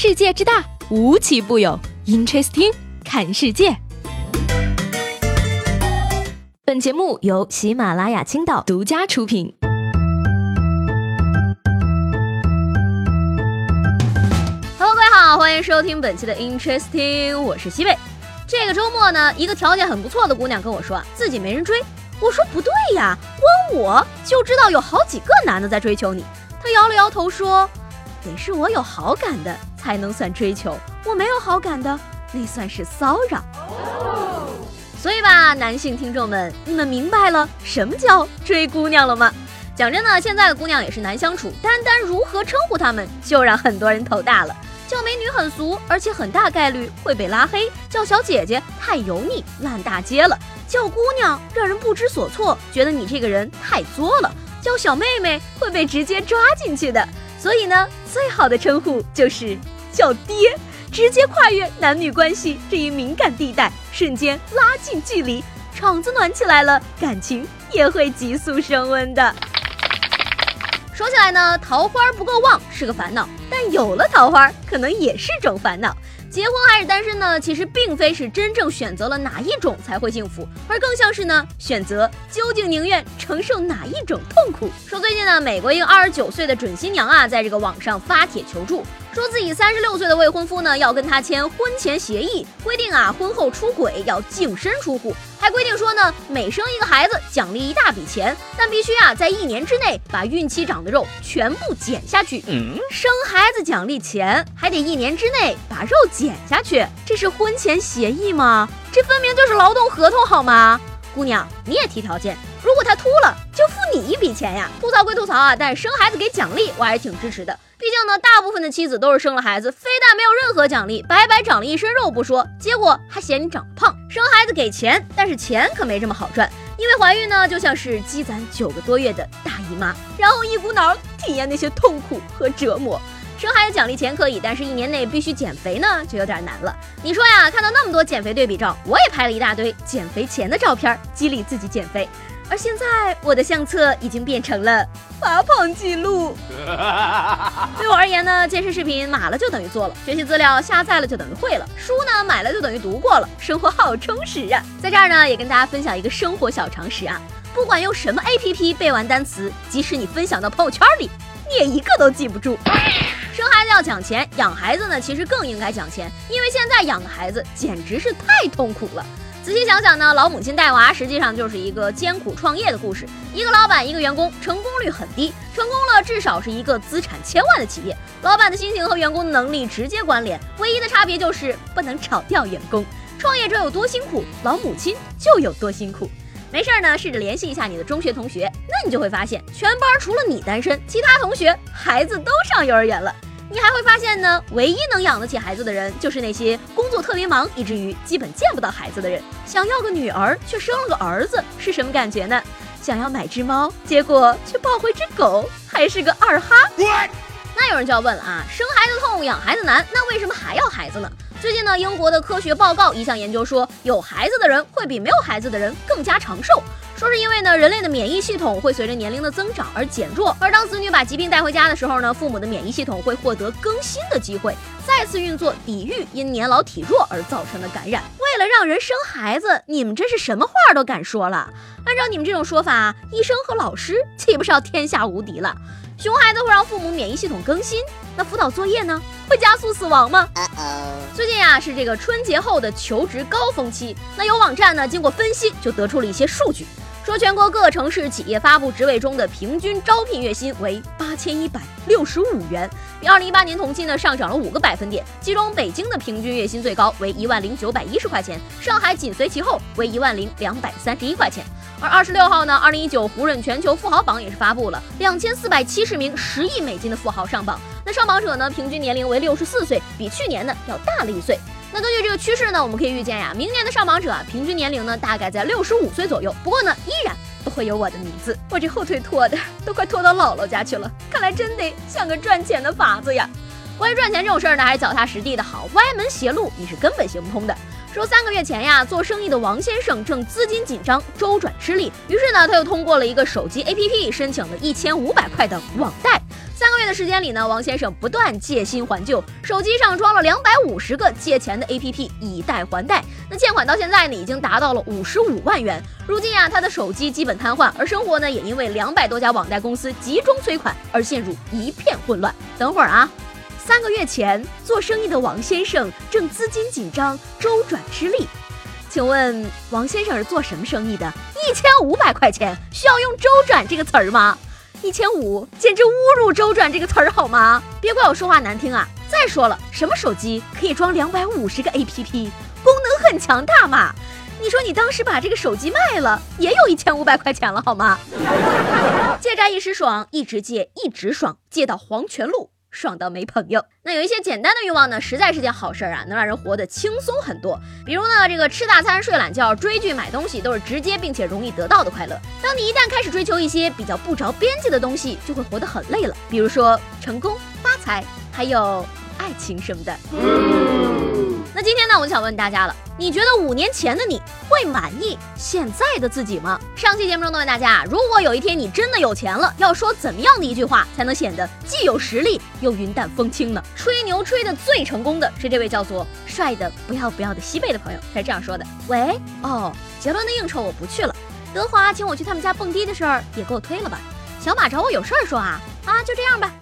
世界之大，无奇不有。Interesting，看世界。本节目由喜马拉雅青岛独家出品。Hello，各位好，欢迎收听本期的 Interesting，我是西贝。这个周末呢，一个条件很不错的姑娘跟我说，自己没人追。我说不对呀，光我就知道有好几个男的在追求你。她摇了摇头说，得是我有好感的才能算追求，我没有好感的那算是骚扰。所以吧，男性听众们，你们明白了什么叫追姑娘了吗？讲真的，现在的姑娘也是难相处，单单如何称呼她们，就让很多人头大了。叫美女很俗，而且很大概率会被拉黑；叫小姐姐太油腻，烂大街了；叫姑娘让人不知所措，觉得你这个人太作了；叫小妹妹会被直接抓进去的。所以呢，最好的称呼就是叫爹，直接跨越男女关系这一敏感地带，瞬间拉近距离，场子暖起来了，感情也会急速升温的。说起来呢，桃花不够旺是个烦恼，但有了桃花可能也是种烦恼。结婚还是单身呢？其实并非是真正选择了哪一种才会幸福，而更像是呢选择究竟宁愿承受哪一种痛苦。说最近呢，美国一个二十九岁的准新娘啊，在这个网上发帖求助。说自己三十六岁的未婚夫呢，要跟她签婚前协议，规定啊，婚后出轨要净身出户，还规定说呢，每生一个孩子奖励一大笔钱，但必须啊，在一年之内把孕期长的肉全部减下去。生孩子奖励钱，还得一年之内把肉减下去，这是婚前协议吗？这分明就是劳动合同好吗？姑娘，你也提条件，如果他秃了，就付你一笔钱呀。吐槽归吐槽啊，但生孩子给奖励，我还是挺支持的。毕竟呢，大部分的妻子都是生了孩子，非但没有任何奖励，白白长了一身肉不说，结果还嫌你长胖。生孩子给钱，但是钱可没这么好赚，因为怀孕呢就像是积攒九个多月的大姨妈，然后一股脑体验那些痛苦和折磨。生孩子奖励钱可以，但是一年内必须减肥呢，就有点难了。你说呀，看到那么多减肥对比照，我也拍了一大堆减肥前的照片，激励自己减肥。而现在我的相册已经变成了发胖记录。对我而言呢，健身视频码了就等于做了，学习资料下载了就等于会了，书呢买了就等于读过了，生活好充实啊！在这儿呢，也跟大家分享一个生活小常识啊，不管用什么 APP 背完单词，即使你分享到朋友圈里，你也一个都记不住。生孩子要讲钱，养孩子呢其实更应该讲钱，因为现在养个孩子简直是太痛苦了。仔细想想呢，老母亲带娃实际上就是一个艰苦创业的故事。一个老板，一个员工，成功率很低。成功了，至少是一个资产千万的企业。老板的心情和员工的能力直接关联，唯一的差别就是不能炒掉员工。创业者有多辛苦，老母亲就有多辛苦。没事儿呢，试着联系一下你的中学同学，那你就会发现，全班除了你单身，其他同学孩子都上幼儿园了。你还会发现呢，唯一能养得起孩子的人，就是那些工作特别忙，以至于基本见不到孩子的人。想要个女儿，却生了个儿子，是什么感觉呢？想要买只猫，结果却抱回只狗，还是个二哈。那有人就要问了啊，生孩子痛，养孩子难，那为什么还要孩子呢？最近呢，英国的科学报告一项研究说，有孩子的人会比没有孩子的人更加长寿。说是因为呢，人类的免疫系统会随着年龄的增长而减弱，而当子女把疾病带回家的时候呢，父母的免疫系统会获得更新的机会，再次运作抵御因年老体弱而造成的感染。为了让人生孩子，你们真是什么话都敢说了。按照你们这种说法，医生和老师岂不是要天下无敌了？熊孩子会让父母免疫系统更新，那辅导作业呢？会加速死亡吗？最近呀，是这个春节后的求职高峰期，那有网站呢，经过分析就得出了一些数据。说全国各城市企业发布职位中的平均招聘月薪为八千一百六十五元，比二零一八年同期呢上涨了五个百分点。其中北京的平均月薪最高为一万零九百一十块钱，上海紧随其后为一万零两百三十一块钱。而二十六号呢，二零一九胡润全球富豪榜也是发布了两千四百七十名十亿美金的富豪上榜。那上榜者呢，平均年龄为六十四岁，比去年呢要大了一岁。那根据这个趋势呢，我们可以预见呀，明年的上榜者啊，平均年龄呢大概在六十五岁左右。不过呢，依然不会有我的名字。我这后腿拖的都快拖到姥姥家去了，看来真得想个赚钱的法子呀。关于赚钱这种事儿呢，还是脚踏实地的好，歪门邪路你是根本行不通的。说三个月前呀，做生意的王先生正资金紧张，周转吃力，于是呢，他又通过了一个手机 APP 申请了一千五百块的网贷。月的时间里呢，王先生不断借新还旧，手机上装了两百五十个借钱的 APP，以贷还贷。那欠款到现在呢，已经达到了五十五万元。如今啊，他的手机基本瘫痪，而生活呢，也因为两百多家网贷公司集中催款而陷入一片混乱。等会儿啊，三个月前做生意的王先生正资金紧张，周转吃力。请问王先生是做什么生意的？一千五百块钱需要用“周转”这个词儿吗？一千五简直侮辱“周转”这个词儿好吗？别怪我说话难听啊！再说了，什么手机可以装两百五十个 APP，功能很强大嘛？你说你当时把这个手机卖了，也有一千五百块钱了好吗？借债一时爽，一直借一直爽，借到黄泉路。爽到没朋友。那有一些简单的欲望呢，实在是件好事儿啊，能让人活得轻松很多。比如呢，这个吃大餐、睡懒觉、追剧、买东西，都是直接并且容易得到的快乐。当你一旦开始追求一些比较不着边际的东西，就会活得很累了。比如说成功、发财，还有爱情什么的。那今天呢，我想问大家了，你觉得五年前的你会满意现在的自己吗？上期节目中呢，问大家，如果有一天你真的有钱了，要说怎么样的一句话才能显得既有实力又云淡风轻呢？吹牛吹的最成功的是这位叫做帅的不要不要的西贝的朋友，他是这样说的：喂，哦，杰伦的应酬我不去了，德华请我去他们家蹦迪的事儿也给我推了吧，小马找我有事儿说啊，啊，就这样吧。